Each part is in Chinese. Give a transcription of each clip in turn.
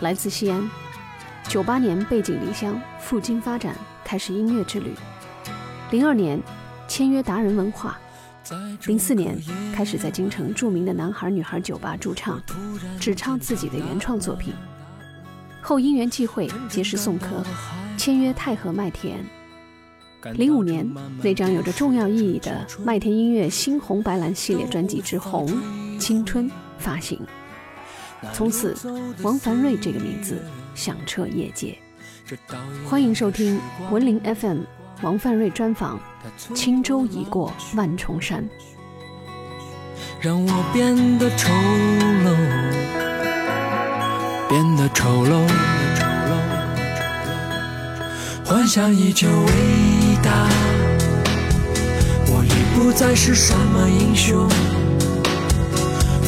来自西安，九八年背井离乡赴京发展，开始音乐之旅。零二年签约达人文化，零四年开始在京城著名的男孩女孩酒吧驻唱，只唱自己的原创作品。后因缘际会结识宋柯，签约太和麦田。零五年那张有着重要意义的麦田音乐新红白蓝系列专辑之《红青春》发行。从此，王凡瑞这个名字响彻业界。欢迎收听文林 FM 王凡瑞专访《轻舟已过万重山》。让我变得丑陋，变得丑陋，幻想依旧伟大。我已不再是什么英雄。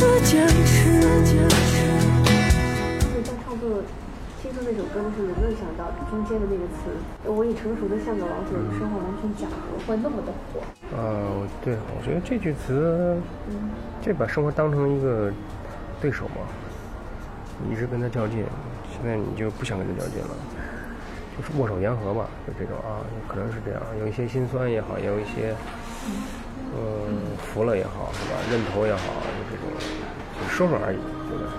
拼死坚持。那首歌的时候有没有想到中间的那个词“我已成熟的像个老者，与生活完全讲和”会那么的火？呃，对，我觉得这句词，这把生活当成一个对手嘛，一直跟他较劲，现在你就不想跟他较劲了，就是握手言和吧，就这种啊，可能是这样，有一些心酸也好，也有一些，嗯，服了也好，是吧？认头也好，就这种，就说说而已，对吧？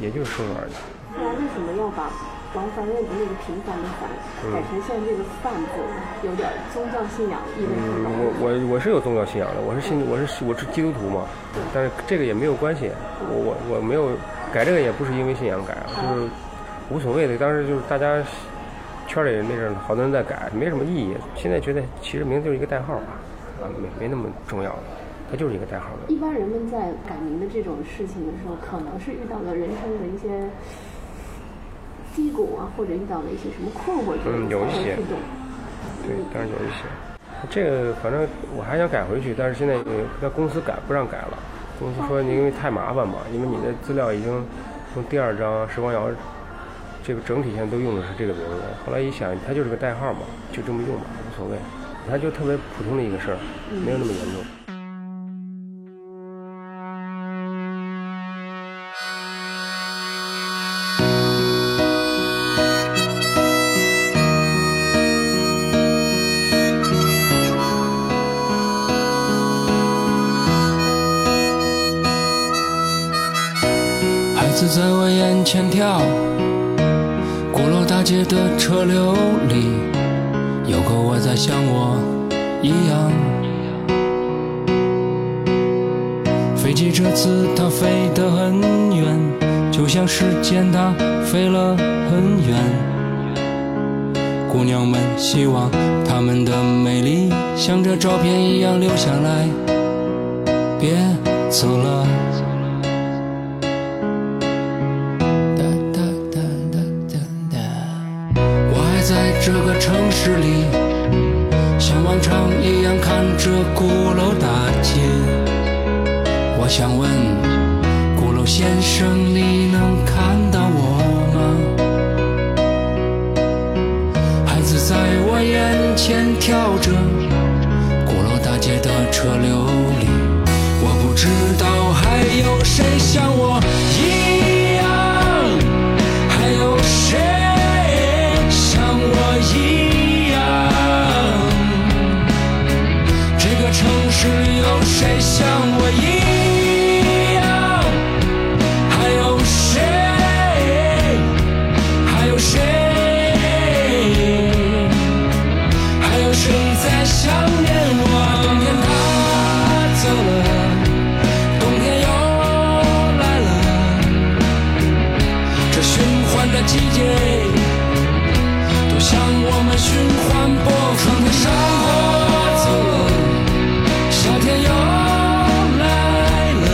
也也就是说说而已。后来为什么要把？王凡认的那个平凡的凡，改成现在这个范字，有点宗教信仰意味。嗯，我我我是有宗教信仰的，我是信我是我是基督徒嘛，但是这个也没有关系，我我我没有改这个也不是因为信仰改，就是无所谓的。当时就是大家圈里那阵好多人在改，没什么意义。现在觉得其实名字就是一个代号吧，啊，没没那么重要，它就是一个代号。一般人们在改名的这种事情的时候，可能是遇到了人生的一些。低谷啊，或者遇到了一些什么困惑之类的，嗯，有一些，对，当然有一些。这个反正我还想改回去，但是现在在公司改不让改了。公司说你因为太麻烦嘛，因为你的资料已经从第二张时光谣这个整体现在都用的是这个名字。后来一想，它就是个代号嘛，就这么用吧，无所谓。它就特别普通的一个事儿，没有那么严重。孩子在我眼前跳，鼓楼大街的车流里，有个我在像我一样。飞机这次它飞得很远，就像时间它飞了很远。姑娘们希望她们的美丽像这照片一样留下来，别走了。市里，像往常一样看着鼓楼大街。我想问，鼓楼先生，你能看到我吗？孩子在我眼前跳着，鼓楼大街的车流里，我不知道还有谁像我你在想念我，他走了，冬天又来了，这循环的季节，都像我们循环播放的生活，夏天又来了，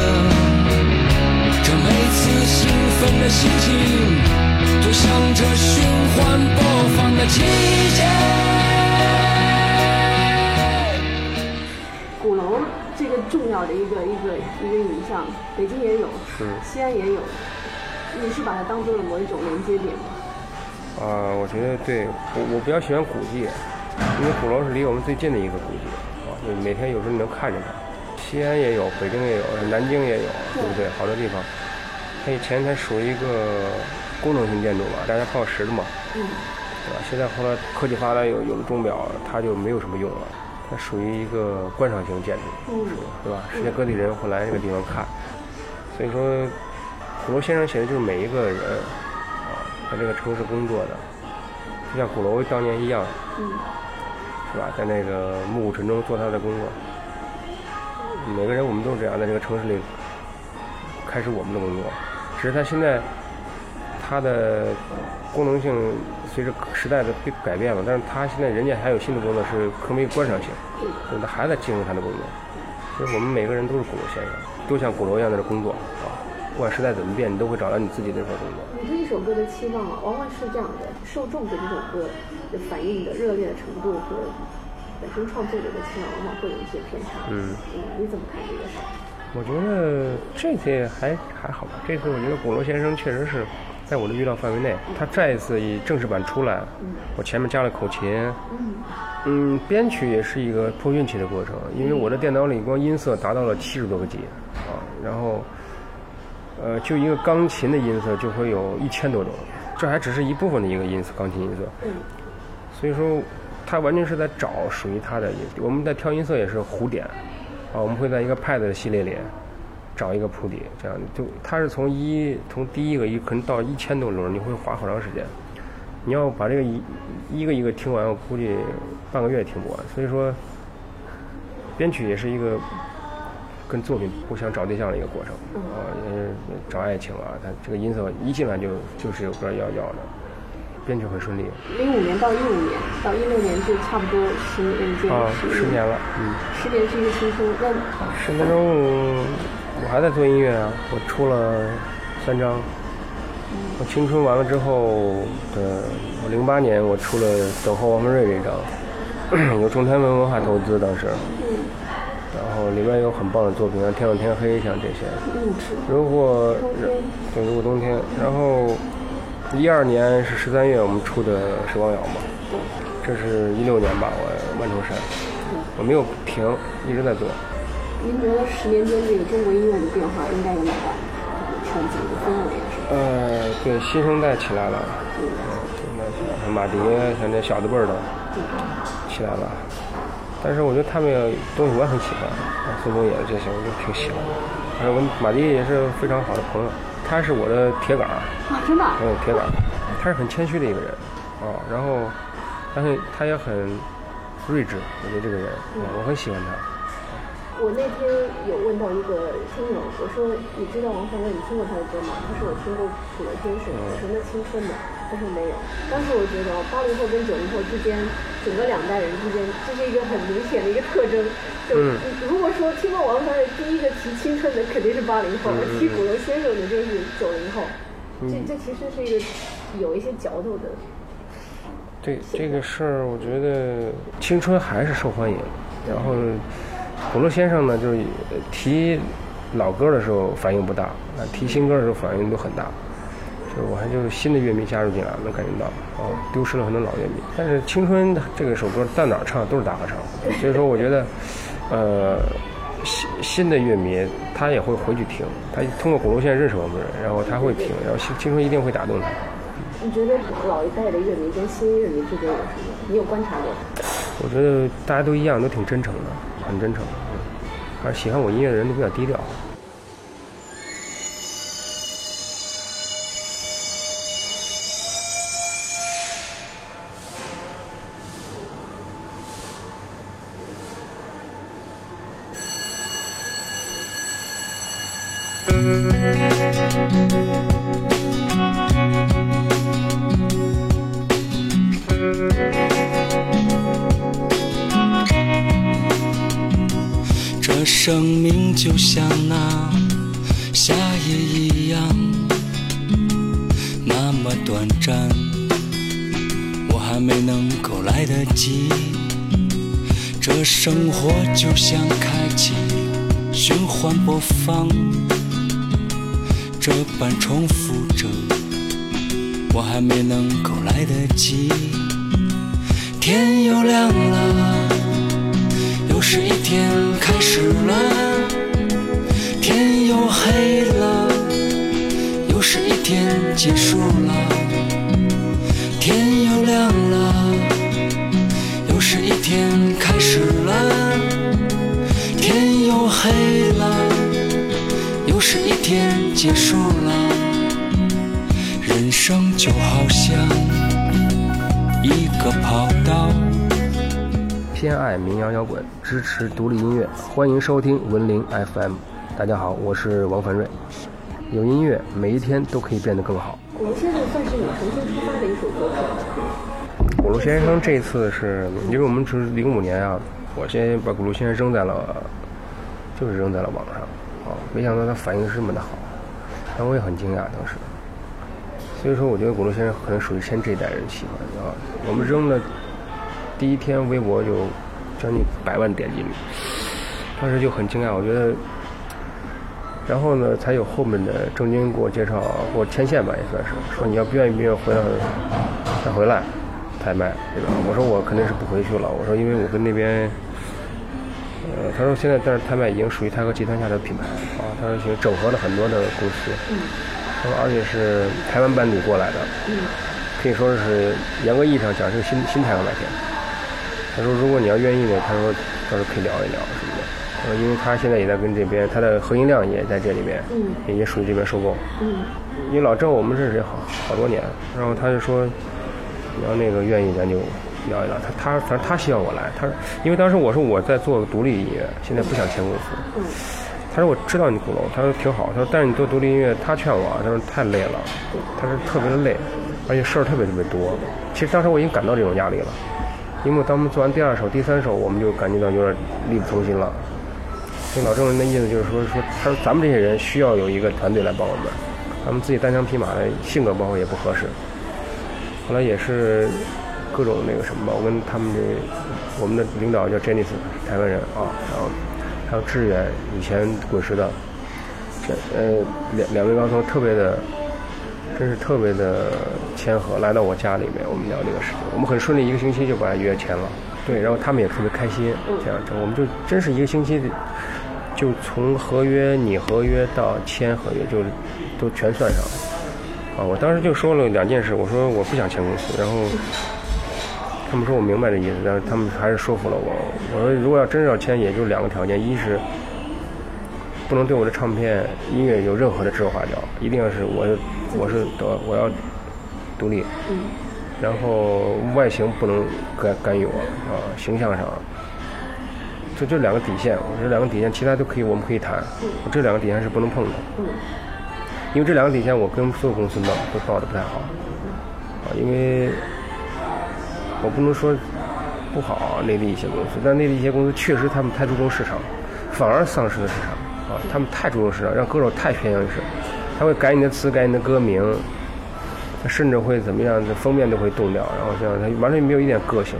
这每次兴奋的心情，都像这循环播放的季节。一个一个一个影像，北京也有，西安也有，你是把它当做了某一种连接点吗？啊，我觉得对我我比较喜欢古迹，因为鼓楼是离我们最近的一个古迹啊，就每天有时候你能看见它。西安也有，北京也有，南京也有，对不对？好多地方，它以前它属于一个功能性建筑嘛，大家靠实的嘛，嗯，对吧？现在后来科技发达，有有了钟表，它就没有什么用了。它属于一个观赏型建筑，是吧？世界各地人会来这个地方看，所以说，鼓楼先生写的就是每一个人啊，在这个城市工作的，就像鼓楼当年一样，是吧？在那个暮鼓晨钟做他的工作，每个人我们都是这样，在这个城市里开始我们的工作，只是他现在他的功能性。随着时代的改变了，但是他现在人家还有新的工作是更为观赏性，所以他还在进入他的工作。其实我们每个人都是鼓楼先生，都像鼓楼一样在这工作啊。不管时代怎么变，你都会找到你自己那份工作。你对一首歌的期望啊，往往是这样的：受众对这首歌的反应的热烈的程度和本身创作者的期望，往往会有一些偏差。嗯嗯，你怎么看这个事？我觉得这些还还好吧。这次我觉得鼓楼先生确实是。在我的预料范围内，他再一次以正式版出来，我前面加了口琴，嗯，编曲也是一个碰运气的过程，因为我的电脑里光音色达到了七十多个 G，啊，然后，呃，就一个钢琴的音色就会有一千多种，这还只是一部分的一个音色，钢琴音色，所以说，他完全是在找属于他的音，我们在挑音色也是胡点，啊，我们会在一个 Pad 的系列里。找一个铺底，这样就它是从一从第一个一可能到一千多轮，你会花好长时间。你要把这个一一个一个听完，我估计半个月听不完。所以说，编曲也是一个跟作品互相找对象的一个过程啊，也是找爱情啊。它这个音色一进来就就是有歌要要的，编曲很顺利。零五年到一五年到一六年就差不多十年间，啊，十年了，嗯，十年是一个青春，那十年中。我还在做音乐啊，我出了三张。我青春完了之后的，我零八年我出了《等候王文瑞》这张，有中天文文化投资当时。然后里面有很棒的作品，像《天上天黑》像这些。如果对，如果冬天，然后一二年是十三月我们出的《时光谣》嘛。这是一六年吧，我《万重山》，我没有停，一直在做。您觉得十年间这个中国音乐的变化应该有哪个场景的氛围是呃，对，新生代起来了，嗯，新生代起来，了马迪，像这小的辈儿的，起来了。但是我觉得他们东西我也很喜欢，孙东野这些我就挺喜欢。还有我马迪也是非常好的朋友，他是我的铁杆儿。啊，真的？嗯，铁杆儿。他是很谦虚的一个人，啊，然后，但是他也很睿智，我觉得这个人，我很喜欢他。我那天有问到一个听友，我说你知道王凡瑞，你听过他的歌吗？他说我听过《苦乐天使》，我说那青春的，他说没有。当时我觉得八零后跟九零后之间，整个两代人之间，这是一个很明显的一个特征。就如果说听过王凡瑞，第一个提青春的肯定是八零后，提鼓楼先生的就是九零后。这这其实是一个有一些嚼头的。对这个事儿，我觉得青春还是受欢迎，然后。鼓楼先生呢，就是提老歌的时候反应不大，啊，提新歌的时候反应都很大。就是我还就是新的乐迷加入进来，能感觉到，哦，丢失了很多老乐迷。但是《青春》这个首歌在哪儿唱都是大合唱，所以说我觉得，呃，新新的乐迷他也会回去听，他通过鼓楼线认识我们人，然后他会听，然后《青青春》一定会打动他。你觉得老一代的乐迷跟新乐迷之间有什么？你有观察过？我觉得大家都一样，都挺真诚的。很真诚，还是喜欢我音乐的人都比较低调。结束了。天又亮了，又是一天开始了；天又黑了，又是一天结束了。人生就好像。一个跑道。偏爱民谣摇滚，支持独立音乐，欢迎收听文林 FM。大家好，我是王凡瑞。有音乐，每一天都可以变得更好。古龙先生算是你重新出发的一首作品。古龙先生这次是，因为我们是零五年啊，我先把古龙先生扔在了，就是扔在了网上啊，没想到他反应这么的好，但我也很惊讶当时。所以说，我觉得古龙先生可能属于先这一代人喜欢啊。我们扔了第一天，微博就将近百万点击率，当时就很惊讶。我觉得，然后呢，才有后面的郑钧给我介绍，给我牵线吧，也算是说你要不愿意不愿意回来再回来拍卖，对吧？我说我肯定是不回去了。我说因为我跟那边，呃，他说现在但是拍卖已经属于泰和集团下的品牌啊。他说已经整合了很多的公司。而且是台湾班底过来的，可以说是严格意义上讲是新新台湾麦田。他说，如果你要愿意呢，他说到时候可以聊一聊什么的。呃，因为他现在也在跟这边，他的核心量也在这里边，也也属于这边收购。因为老郑我们认识也好好多年，然后他就说，你要那个愿意咱就聊一聊。他他反正他希望我来，他因为当时我说我在做独立音乐，现在不想签公司。他说我知道你鼓楼，他说挺好，他说但是你做独立音乐，他劝我，他说太累了，他说特别的累，而且事儿特别特别多。其实当时我已经感到这种压力了，因为当我们做完第二首、第三首，我们就感觉到有点力不从心了。所以老郑人的意思就是说，说他说咱们这些人需要有一个团队来帮我们，咱们自己单枪匹马的性格包括也不合适。后来也是各种那个什么吧，我跟他们这我们的领导叫 Jennice，台湾人啊，然后。还有志远，以前滚石的，这呃两两位高层特别的，真是特别的谦和，来到我家里面，我们聊这个事情，我们很顺利，一个星期就把约签了，对，然后他们也特别开心，这样，我们就真是一个星期，就从合约拟合约到签合约就都全算上了，啊，我当时就说了两件事，我说我不想签公司，然后。他们说我明白这意思，但是他们还是说服了我。我说如果要真是要签，也就两个条件：一是不能对我的唱片音乐有任何的指手画脚，一定要是我我是得我要独立，然后外形不能干干预我啊，形象上，就这两个底线。我这两个底线，其他都可以，我们可以谈。这两个底线是不能碰的，因为这两个底线我跟所有公司闹都闹得不太好啊，因为。我不能说不好，内地一些公司，但内地一些公司确实他们太注重市场，反而丧失了市场啊！他们太注重市场，让歌手太偏向于市场，他会改你的词，改你的歌名，他甚至会怎么样，这封面都会动掉，然后这样他完全没有一点个性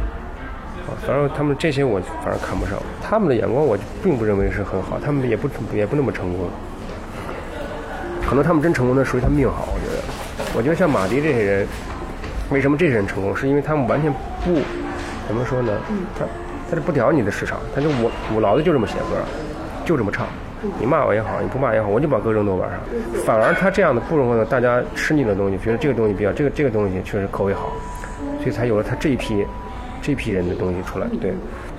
啊！反正他们这些我反而看不上，他们的眼光我并不认为是很好，他们也不也不那么成功，可能他们真成功，那属于他命好，我觉得，我觉得像马迪这些人。为什么这些人成功？是因为他们完全不怎么说呢？他他是不屌你的市场，他就我我老子就这么写歌，就这么唱。你骂我也好，你不骂也好，我就把歌扔豆瓣上。反而他这样的不容易大家吃腻的东西，觉得这个东西比较这个这个东西确实口味好，所以才有了他这一批这批人的东西出来。对，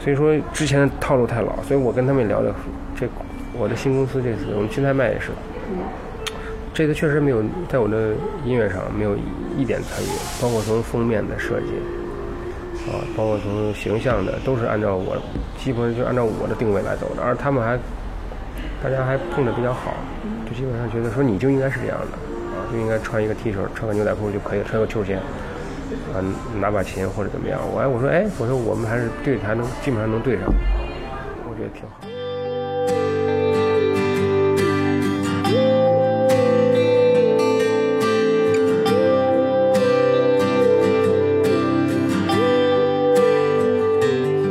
所以说之前的套路太老，所以我跟他们聊的这我的新公司这次我们新泰麦也是。这次确实没有在我的音乐上没有一点参与，包括从封面的设计，啊，包括从形象的，都是按照我基本上就按照我的定位来走的。而他们还，大家还碰的比较好，就基本上觉得说你就应该是这样的，啊，就应该穿一个 T 恤，穿个牛仔裤就可以，穿个球鞋，啊，拿把琴或者怎么样。我哎，我说哎，我说我们还是对还能基本上能对上，我觉得挺好。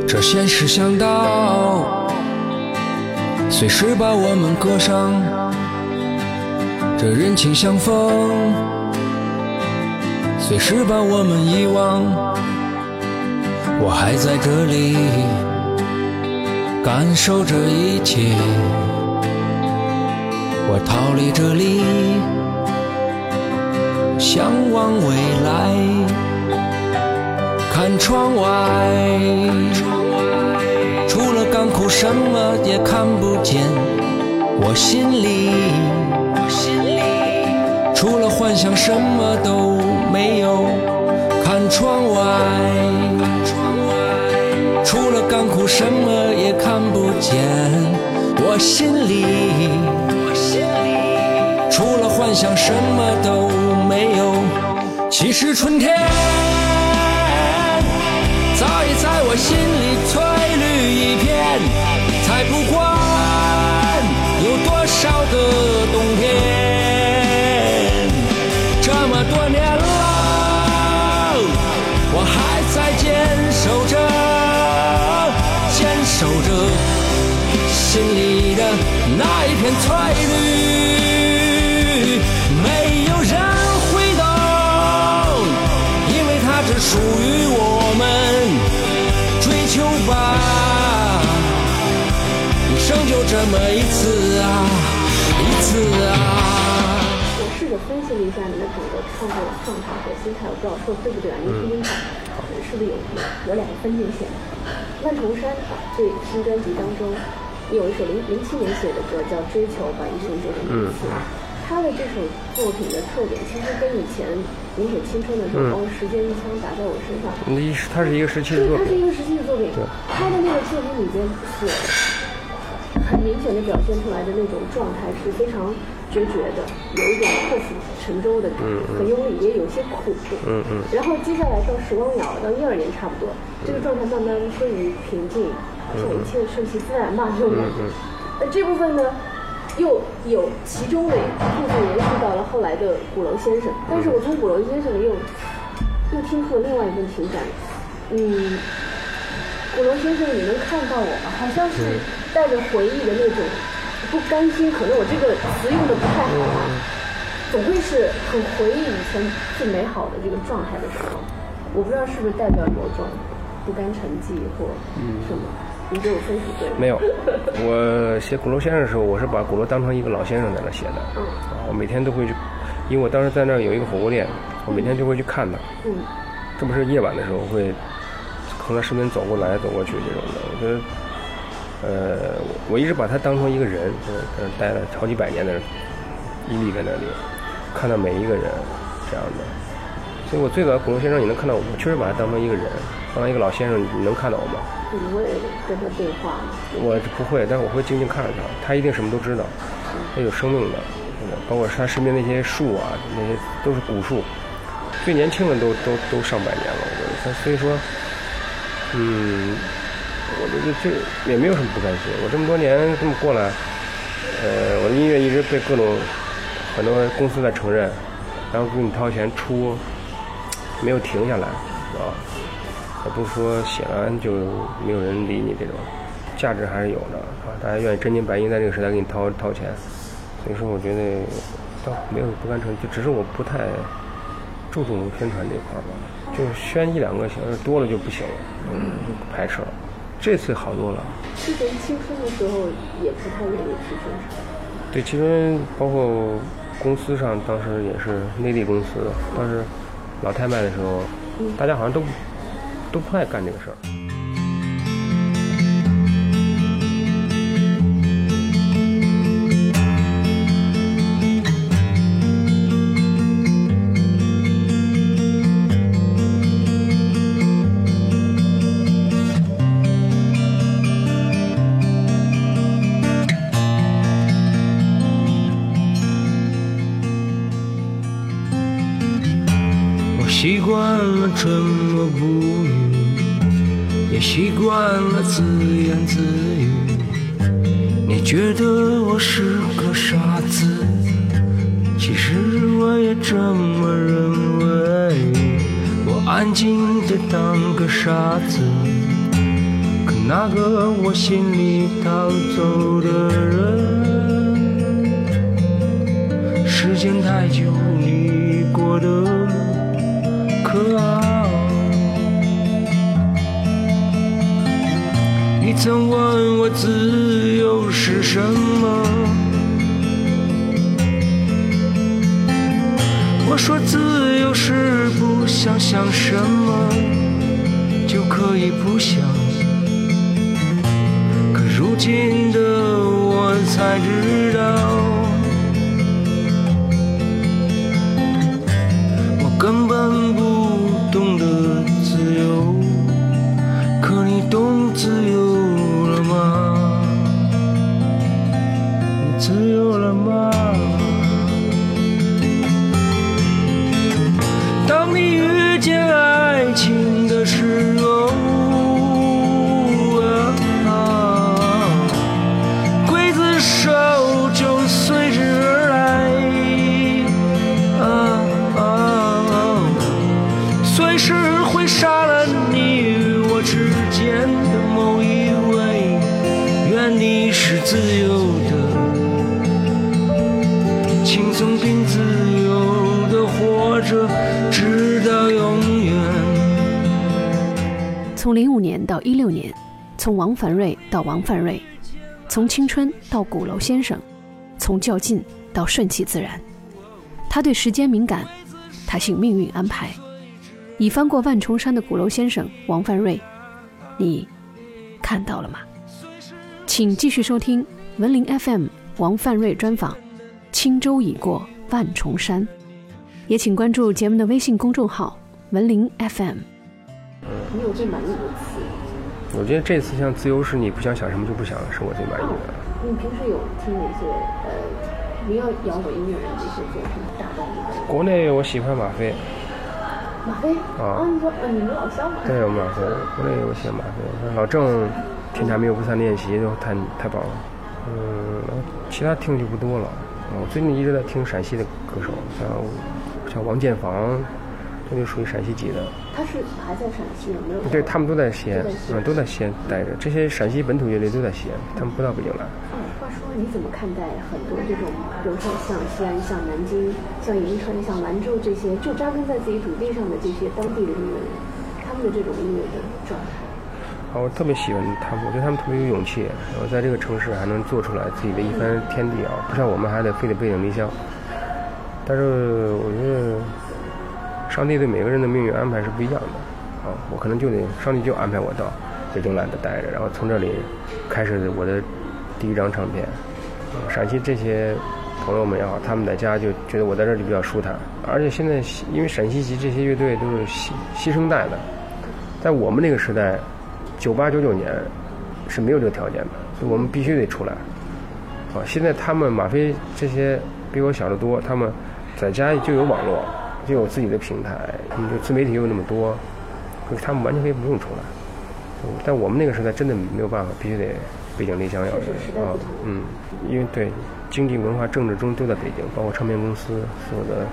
这现实想到，岁随时把我们割伤这人情相逢，随时把我们遗忘。我还在这里感受这一切，我逃离这里，向往未来。看窗外，除了干枯什么也看不见。我心里，除了幻想什么都没有。看窗外，除了干枯什么也看不见。我心里，除了幻想什么都没有。其实春天早已。在我心里我还在坚守着，坚守着心里的那一片翠绿。没有人会懂，因为它只属于我们。追求吧，一生就这么一次啊，一次啊。我分析了一下你的整个创作状态和心态，我不知道说对不对啊？您听听看，是不是有有两个分界线？万重山这新专辑当中，你有一首零零七年写的歌叫《追求把一生变成一次》。他的这首作品的特点，其实跟以前你写青春的时候，时间一枪打在我身上，那一他是一个时期的作品，他是一个时期的作品，他的那个作品里边所很明显的表现出来的那种状态是非常决绝的，有一种破釜沉舟的感觉，很用力，也有些苦，嗯嗯，然后接下来到时光鸟，到一二年差不多，这个状态慢慢归于平静，好像一切顺其自然吧，这种感觉，那，这部分呢。又有其中的一部分延续到了后来的鼓楼先生，但是我从鼓楼先生又又听出了另外一份情感。嗯，鼓楼先生，你能看到我吗？好像是带着回忆的那种不甘心，可能我这个词用的不太好啊，总会是很回忆以前最美好的这个状态的时候。我不知道是不是代表某种不甘沉寂或什么。你给我分析对没有，我写鼓楼先生的时候，我是把鼓楼当成一个老先生在那写的。嗯。我每天都会去，因为我当时在那儿有一个火锅店，我每天就会去看他。嗯。这不是夜晚的时候会从他身边走过来走过去这种的。我觉得，呃，我一直把他当成一个人，在那待了好几百年的人，屹立在那里，看到每一个人这样的。所以我最早鼓楼先生，你能看到我，我确实把他当成一个人，当一个老先生，你能看到我吗？不会跟他对话吗？我不会，但是我会静静看着他，他一定什么都知道，他有生命的，包括他身边那些树啊，那些都是古树，最年轻的都都都上百年了，我觉得他所以说，嗯，我觉得这也没有什么不甘心，我这么多年这么过来，呃，我的音乐一直被各种很多公司在承认，然后给你掏钱出，没有停下来，啊。也不是说写完就没有人理你这种，价值还是有的啊！大家愿意真金白银在这个时代给你掏掏钱，所以说我觉得倒没有不干成就只是我不太注重宣传这块儿吧，就是宣一两个行，多了就不行了，就排斥了。这次好多了。之前青春的时候也不太愿意去宣传。对，其实包括公司上当时也是内地公司，当时老太卖的时候，大家好像都。都不爱干这个事儿。沉默不语。也习惯了自言自语，你觉得我是个傻子，其实我也这么认为。我安静的当个傻子，可那个我心里逃走的人，时间太久，你过得可好？你曾问我自由是什么，我说自由是不想想什么就可以不想。可如今的我才知道，冬至夜从王凡瑞到王凡瑞，从青春到鼓楼先生，从较劲到顺其自然。他对时间敏感，他信命运安排。已翻过万重山的鼓楼先生王凡瑞，你看到了吗？请继续收听文林 FM 王凡瑞专访。轻舟已过万重山，也请关注节目的微信公众号文林 FM。你有最满意的词？我觉得这次像自由是你不想想什么就不想，是我最满意的。你平时有听哪些呃民谣摇滚音乐人的一些作品打动你？国内我喜欢马飞。马飞？啊，你说呃你们老乡吗？对，我们马飞。国内我喜欢马飞。老郑，天下没有不散练习，都太太棒了。嗯，其他听就不多了。我最近一直在听陕西的歌手，像像王建房。这就属于陕西籍的。他是还在陕西有没有？对他们都在西安，嗯，都在西安待着。这些陕西本土乐队都在西安，他们不到北京来。嗯，话说你怎么看待很多这种，比如说像西安、像南京、像银川、像兰州这些，就扎根在自己土地上的这些当地的音乐人，他们的这种音乐的状态？啊，我特别喜欢他们，我觉得他们特别有勇气，然后在这个城市还能做出来自己的一番天地啊，不像我们还得非得背井离乡。但是我觉得。上帝对每个人的命运安排是不一样的，啊，我可能就得上帝就安排我到北京来的待着，然后从这里开始我的第一张唱片。陕西这些朋友们也好，他们在家就觉得我在这里比较舒坦，而且现在因为陕西籍这些乐队都是新新生代的，在我们那个时代，九八九九年是没有这个条件的，所以我们必须得出来。啊，现在他们马飞这些比我小得多，他们在家就有网络。就有自己的平台，就自媒体又那么多，他们完全可以不用出来。但我们那个时代真的没有办法，必须得背井离乡要啊，嗯，因为对经济、文化、政治中都在北京，包括唱片公司，所有的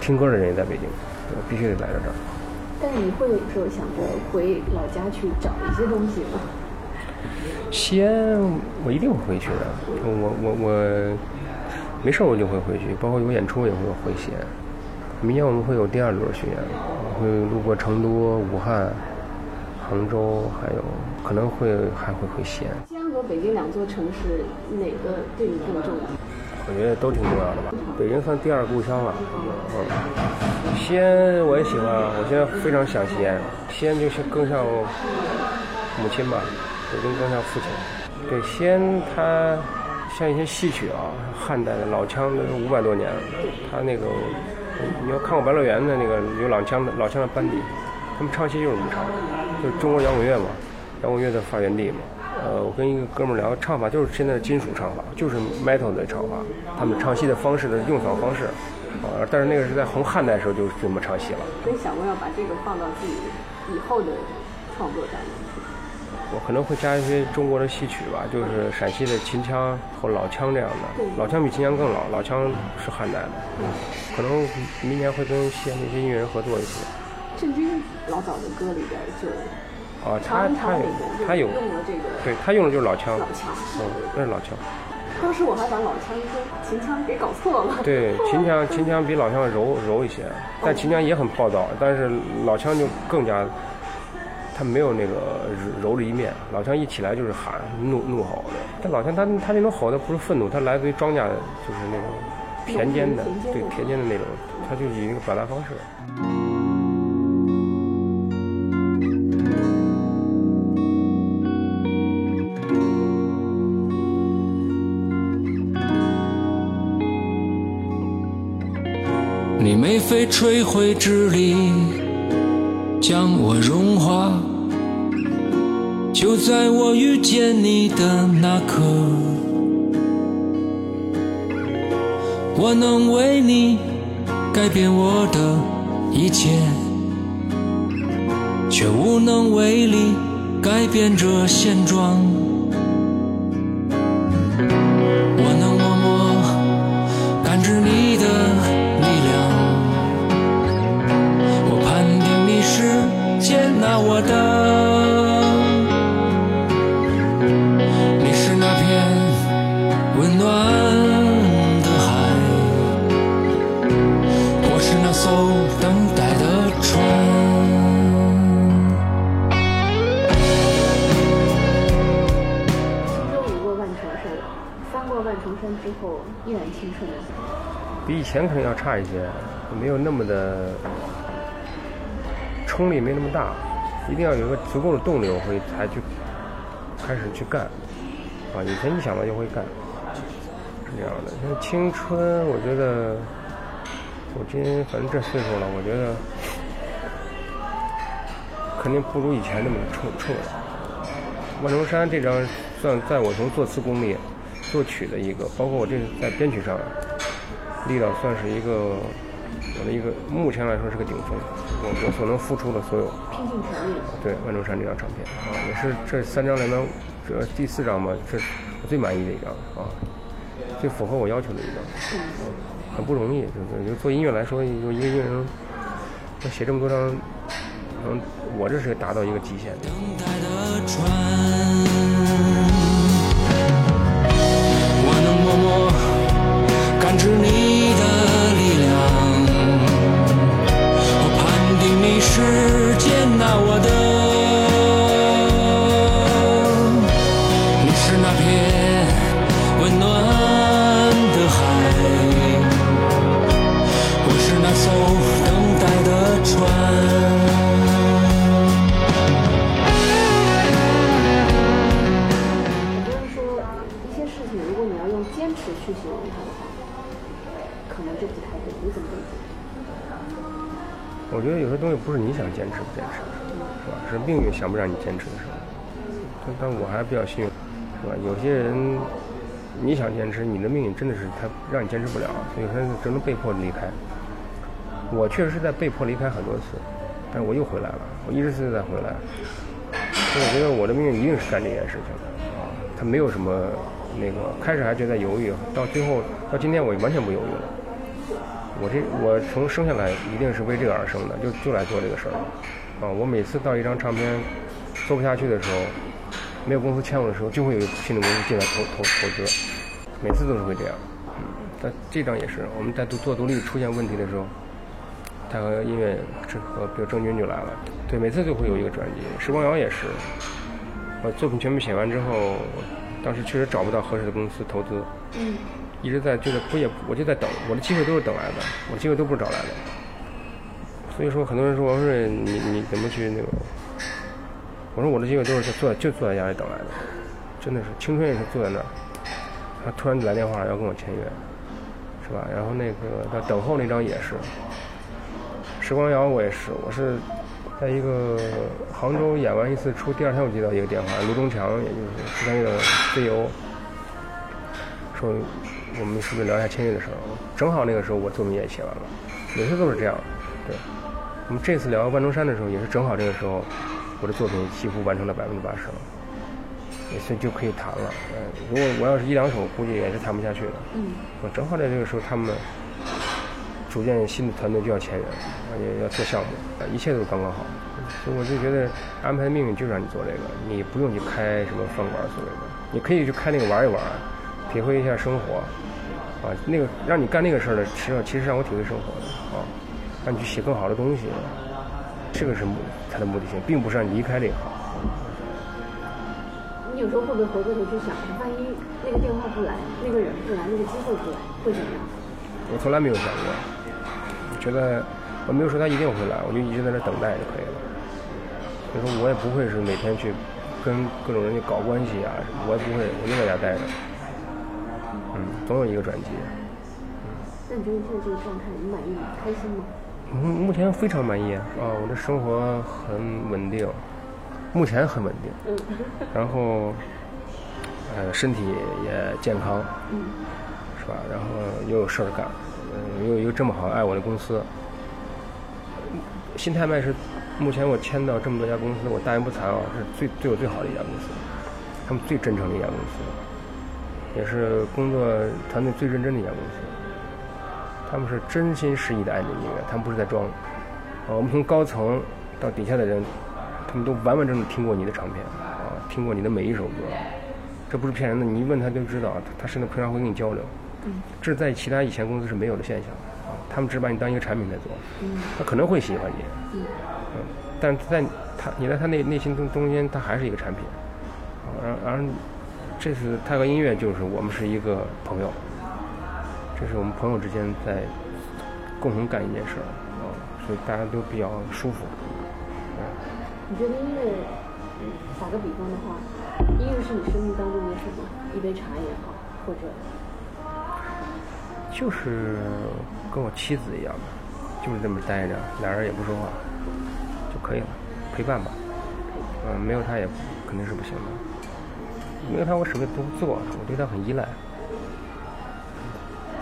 听歌的人也在北京，必须得来到这儿。但是你会有时候想着回老家去找一些东西吗？西安，我一定会回去的。我我我没事我就会回去，包括有演出也会回西安。明年我们会有第二轮巡演，会路过成都、武汉、杭州，还有可能会还会回西安。西安和北京两座城市，哪个对你更重要？我觉得都挺重要的吧。北京算第二故乡了，嗯。西安我也喜欢，我现在非常想西安。西安就是更像母亲吧，北京更像父亲。对，西安它像一些戏曲啊，汉代的老腔都是五百多年了，它那个。你要看过《白乐园》的那个有老腔的老腔的班底，他们唱戏就是这么唱，就是中国摇滚乐嘛，摇滚乐的发源地嘛。呃，我跟一个哥们儿聊，唱法就是现在的金属唱法，就是 metal 的唱法，他们唱戏的方式的用嗓方式，啊，但是那个是在红汉代的时候就这么唱戏了。所以想过要把这个放到自己以后的创作当中。我可能会加一些中国的戏曲吧，就是陕西的秦腔或老腔这样的。老腔比秦腔更老，老腔是汉代的。可能明年会跟西安的一些音乐人合作一些。郑钧老早的歌里边就啊，他他有他有用了这个，对他用的就是老腔，老腔，嗯，那是老腔。当时我还把老腔跟秦腔给搞错了。对，秦腔秦腔比老腔柔柔一些，但秦腔也很暴躁，但是老腔就更加，他没有那个柔的一面。老枪一起来就是喊怒怒吼的，但老枪他他那种吼的不是愤怒，他来自于庄稼就是那种田间的，对田间的那种，他就以一个表达方式。你没费吹灰之力将我融化，就在我遇见你的那刻，我能为你改变我的一切，却无能为力改变这现状。比以前可能要差一些，没有那么的冲力，没那么大，一定要有一个足够的动力，我会才去开始去干。啊，以前一想到就会干，是这样的。像青春，我觉得我今反正这岁数了，我觉得肯定不如以前那么冲冲了。万重山这张算在我从作词功力、作曲的一个，包括我这是在编曲上。力道算是一个我的一个，目前来说是个顶峰。我我所能付出的所有，拼尽全力。对，万重山这张唱片啊，也是这三张里面这第四张吧，这我最满意的一张啊，最符合我要求的一张。嗯。很不容易，就是就做音乐来说，就一个音乐人要写这么多张，能我这是达到一个极限。我能默默。感知你定你是接纳我的。你是那片温暖的海，我是那艘等待的船。我觉得有些东西不是你想坚持不坚持，是吧？是命运想不让你坚持的时候。但但我还比较幸运，是吧？有些人你想坚持，你的命运真的是他让你坚持不了，所以他只能被迫离开。我确实是在被迫离开很多次，但我又回来了，我一直次在回来。所以我觉得我的命运一定是干这件事情的啊，他没有什么那个开始还觉得犹豫，到最后到今天我完全不犹豫了。我这我从生下来一定是为这个而生的，就就来做这个事儿，啊！我每次到一张唱片做不下去的时候，没有公司签我的时候，就会有新的公司进来投投投资，每次都是会这样。但这张也是，我们在做做独立出现问题的时候，他和音乐这和比如郑钧就来了，对，每次都会有一个转机。时光谣也是，我作品全部写完之后，当时确实找不到合适的公司投资。嗯。一直在就是不也我就在等我的机会都是等来的，我的机会都不是找来的。所以说很多人说我说你你怎么去那个？我说我的机会都是坐就坐在家里等来的，真的是青春也是坐在那儿，他突然来电话要跟我签约，是吧？然后那个他等候那张也是，时光谣我也是，我是在一个杭州演完一次出，第二天我接到一个电话，卢中强也就是十三月的 CEO 说。我们是不是聊一下签约的事儿？正好那个时候我作品也写完了，每次都是这样。对，我们这次聊万中山的时候，也是正好这个时候，我的作品几乎完成了百分之八十了，所以就可以谈了。如果我要是一两首，估计也是谈不下去的。嗯。正好在这个时候，他们组建新的团队就要签人，而且要做项目，一切都刚刚好。所以我就觉得安排的命运就让你做这个，你不用去开什么饭馆所谓的，你可以去开那个玩一玩，体会一下生活，啊，那个让你干那个事儿的，实际上其实让我体会生活的，啊，让你去写更好的东西，这个是目它的目的性，并不是让你离开这个行。你有时候会不会回过头去想，万一那个电话不来，那个人不来，那个机会不来，会怎么样？我从来没有想过，觉得我没有说他一定会来，我就一直在那等待就可以了。所以说我也不会是每天去跟各种人去搞关系啊我也不会，我就在家待着。嗯，总有一个转机。那你觉得现在这个状态你满意吗？开心吗？目目前非常满意啊！我的生活很稳定，目前很稳定。嗯。然后，呃，身体也健康。嗯。是吧？然后又有事儿干，嗯，又有一个这么好爱我的公司。新泰麦是。目前我签到这么多家公司，我大言不惭啊，是最对我最好的一家公司，他们最真诚的一家公司，也是工作团队最认真的一家公司。他们是真心实意的爱着音乐，他们不是在装。啊，我们从高层到底下的人，他们都完完整整听过你的唱片，啊，听过你的每一首歌，这不是骗人的。你一问他就知道，他甚至平常会跟你交流。嗯。这在其他以前公司是没有的现象，啊，他们只把你当一个产品在做。嗯。他可能会喜欢你。嗯。嗯，但在他你在他内内心中中间，他还是一个产品，而而这次泰格音乐就是我们是一个朋友，这是我们朋友之间在共同干一件事儿，啊，所以大家都比较舒服。你觉得音乐，打个比方的话，音乐是你生命当中的什么？一杯茶也好，或者就是跟我妻子一样的，就是这么待着，俩人也不说话。就可以了，陪伴吧。嗯，没有他也肯定是不行的。没有他，我什么也不做，我对他很依赖。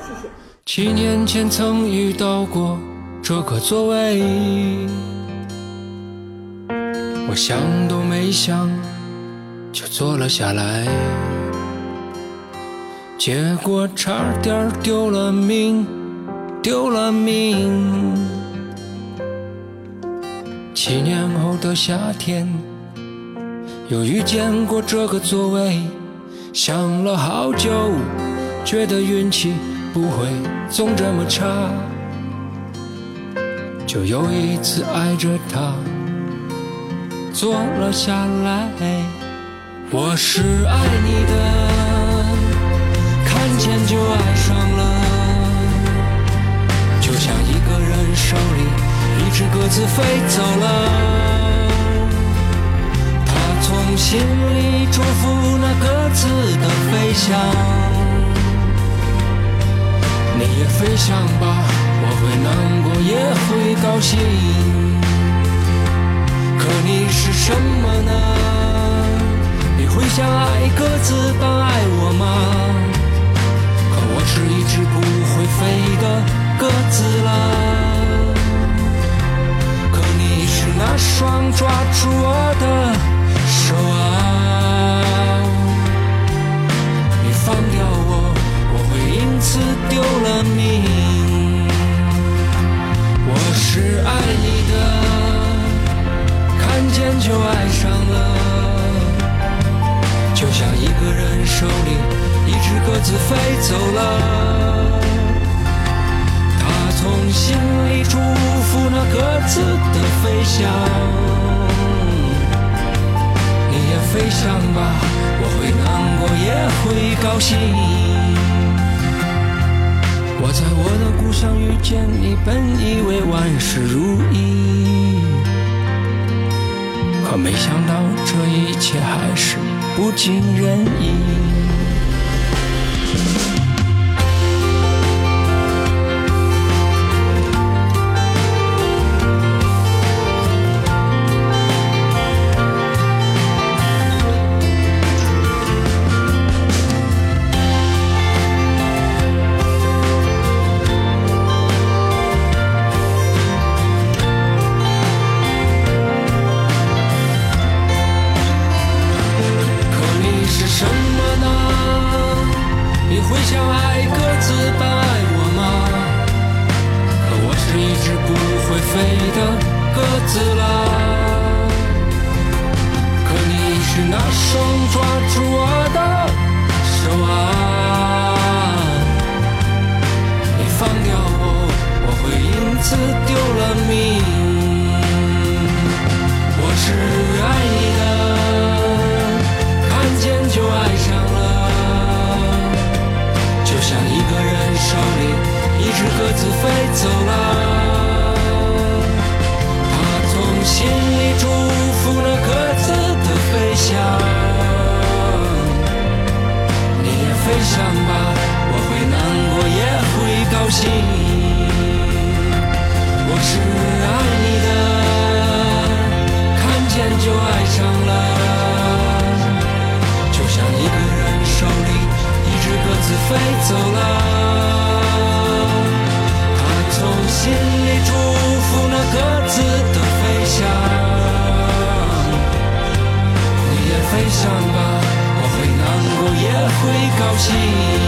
谢谢。七年前曾遇到过这个座位，我想都没想就坐了下来，结果差点丢了命，丢了命。七年后的夏天，又遇见过这个座位，想了好久，觉得运气不会总这么差，就又一次挨着他坐了下来。我是爱你的，看见就爱上了，就像一个人手里。一只鸽子飞走了，它从心里祝福那鸽子的飞翔。你也飞翔吧，我会难过也会高兴。可你是什么呢？你会像爱鸽子般爱我吗？我是一只不会飞的鸽子了。那双抓住我的手啊！你放掉我，我会因此丢了命。我是爱你的，看见就爱上了，就像一个人手里一只鸽子飞走了。他从心里祝福那鸽子的飞翔，你也飞翔吧，我会难过也会高兴。我在我的故乡遇见你，本以为万事如意，可没想到这一切还是不尽人意。鸽子了。可你是那双抓住我的手啊！你放掉我，我会因此丢了命。我是爱你的，看见就爱上了，就像一个人手里一只鸽子飞走了。心里祝福那鸽子的飞翔。你也飞翔吧，我会难过也会高兴。我是爱你的，看见就爱上了，就像一个人手里一只鸽子飞走了，他从心里祝福那鸽子的。想你也飞翔吧我会难过也会高兴。